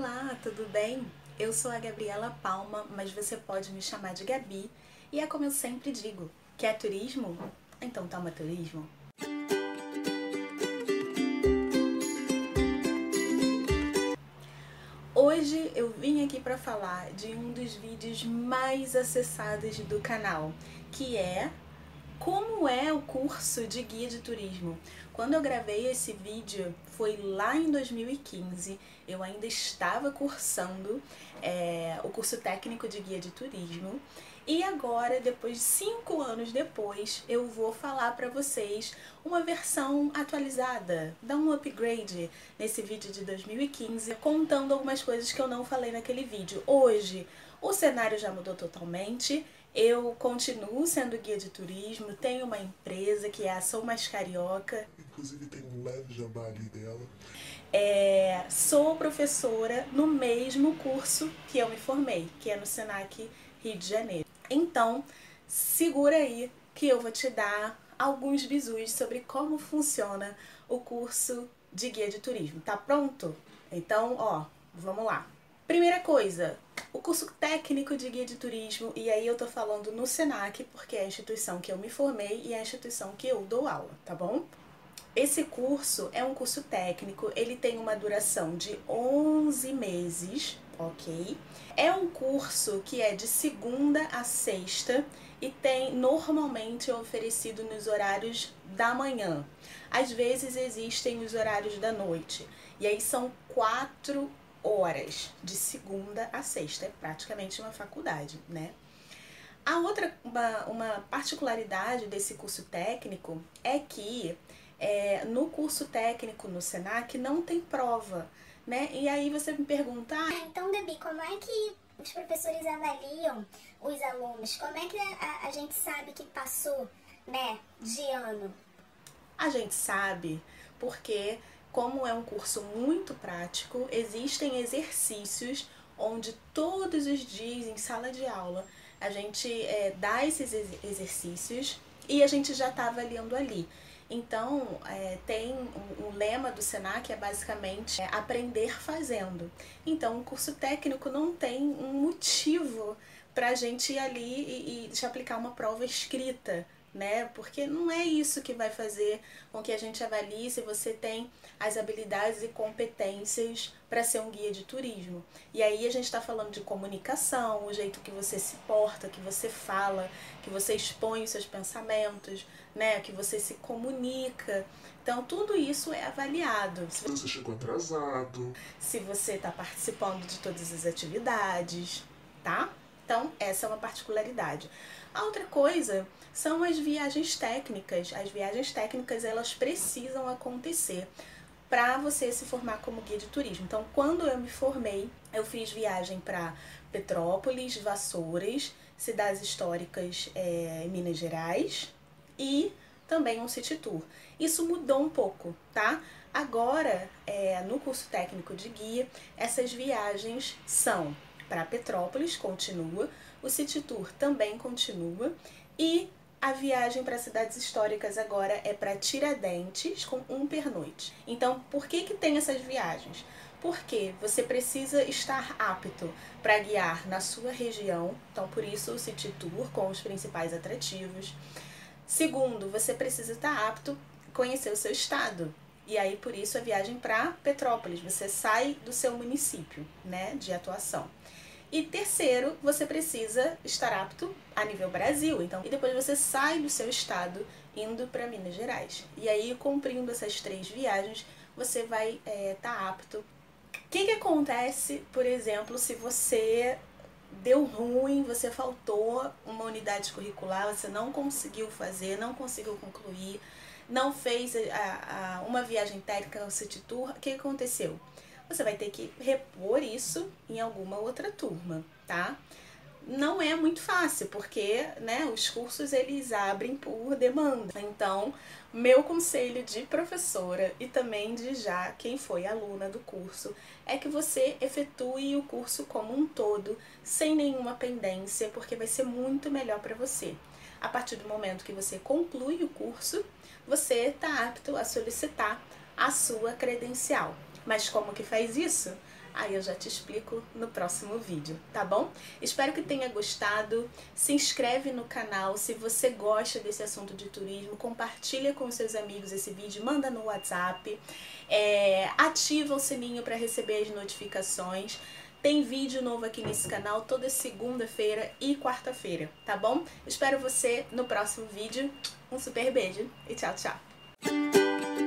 Olá, tudo bem? Eu sou a Gabriela Palma, mas você pode me chamar de Gabi. E é como eu sempre digo, quer turismo? Então toma turismo. Hoje eu vim aqui para falar de um dos vídeos mais acessados do canal, que é como é o curso de guia de turismo. Quando eu gravei esse vídeo foi lá em 2015, eu ainda estava cursando é, o curso técnico de guia de turismo e agora, depois de cinco anos depois, eu vou falar para vocês uma versão atualizada, dar um upgrade nesse vídeo de 2015, contando algumas coisas que eu não falei naquele vídeo. Hoje, o cenário já mudou totalmente. Eu continuo sendo guia de turismo, tenho uma empresa que é a Sou Mais Carioca. Inclusive tem um leve jabá ali dela. É, sou professora no mesmo curso que eu me formei, que é no Senac Rio de Janeiro. Então, segura aí que eu vou te dar alguns bisus sobre como funciona o curso de guia de turismo. Tá pronto? Então, ó, vamos lá. Primeira coisa, o curso técnico de guia de turismo, e aí eu tô falando no SENAC, porque é a instituição que eu me formei e é a instituição que eu dou aula, tá bom? Esse curso é um curso técnico, ele tem uma duração de 11 meses, ok? É um curso que é de segunda a sexta e tem normalmente oferecido nos horários da manhã. Às vezes existem os horários da noite. E aí são quatro horas de segunda a sexta. É praticamente uma faculdade, né? A outra, uma, uma particularidade desse curso técnico é que é, no curso técnico no SENAC não tem prova, né? E aí você me pergunta... Ah, então, Gabi, como é que os professores avaliam os alunos? Como é que a, a gente sabe que passou, né, de ano? A gente sabe porque como é um curso muito prático, existem exercícios onde todos os dias em sala de aula a gente é, dá esses exercícios e a gente já está avaliando ali. Então, é, tem um, um, lema do Senac é basicamente é, aprender fazendo. Então, o curso técnico não tem um motivo para a gente ir ali e, e aplicar uma prova escrita né? Porque não é isso que vai fazer com que a gente avalie se você tem as habilidades e competências para ser um guia de turismo. E aí a gente está falando de comunicação, o jeito que você se porta, que você fala, que você expõe os seus pensamentos, né? Que você se comunica. Então tudo isso é avaliado. Se você chegou atrasado. Se você está participando de todas as atividades, tá? Então, essa é uma particularidade. A outra coisa são as viagens técnicas. As viagens técnicas, elas precisam acontecer para você se formar como guia de turismo. Então, quando eu me formei, eu fiz viagem para Petrópolis, Vassouras, cidades históricas é, Minas Gerais e também um city tour. Isso mudou um pouco, tá? Agora, é, no curso técnico de guia, essas viagens são para Petrópolis continua, o City Tour também continua e a viagem para cidades históricas agora é para Tiradentes com um pernoite. Então, por que que tem essas viagens? Porque você precisa estar apto para guiar na sua região, então por isso o City Tour com os principais atrativos. Segundo, você precisa estar apto conhecer o seu estado. E aí por isso a viagem para Petrópolis, você sai do seu município, né, de atuação. E terceiro, você precisa estar apto a nível Brasil. Então, e depois você sai do seu estado indo para Minas Gerais. E aí, cumprindo essas três viagens, você vai estar é, tá apto. O que, que acontece, por exemplo, se você deu ruim, você faltou uma unidade curricular, você não conseguiu fazer, não conseguiu concluir, não fez a, a, uma viagem técnica no City Tour, o que aconteceu? Você vai ter que repor isso em alguma outra turma, tá? Não é muito fácil, porque né, os cursos eles abrem por demanda. Então, meu conselho de professora e também de já quem foi aluna do curso é que você efetue o curso como um todo, sem nenhuma pendência, porque vai ser muito melhor para você. A partir do momento que você conclui o curso, você está apto a solicitar a sua credencial. Mas como que faz isso? Aí eu já te explico no próximo vídeo, tá bom? Espero que tenha gostado. Se inscreve no canal se você gosta desse assunto de turismo. Compartilha com seus amigos esse vídeo, manda no WhatsApp. É, ativa o sininho para receber as notificações. Tem vídeo novo aqui nesse canal toda segunda-feira e quarta-feira, tá bom? Espero você no próximo vídeo. Um super beijo e tchau, tchau!